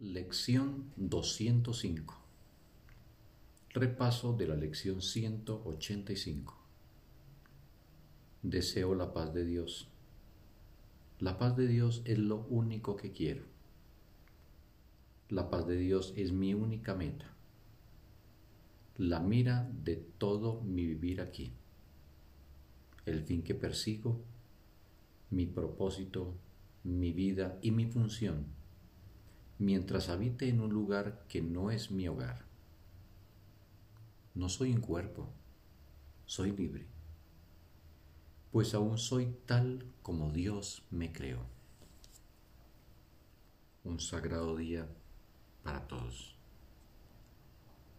Lección 205. Repaso de la lección 185. Deseo la paz de Dios. La paz de Dios es lo único que quiero. La paz de Dios es mi única meta. La mira de todo mi vivir aquí. El fin que persigo, mi propósito, mi vida y mi función mientras habite en un lugar que no es mi hogar. No soy un cuerpo, soy libre, pues aún soy tal como Dios me creó. Un sagrado día.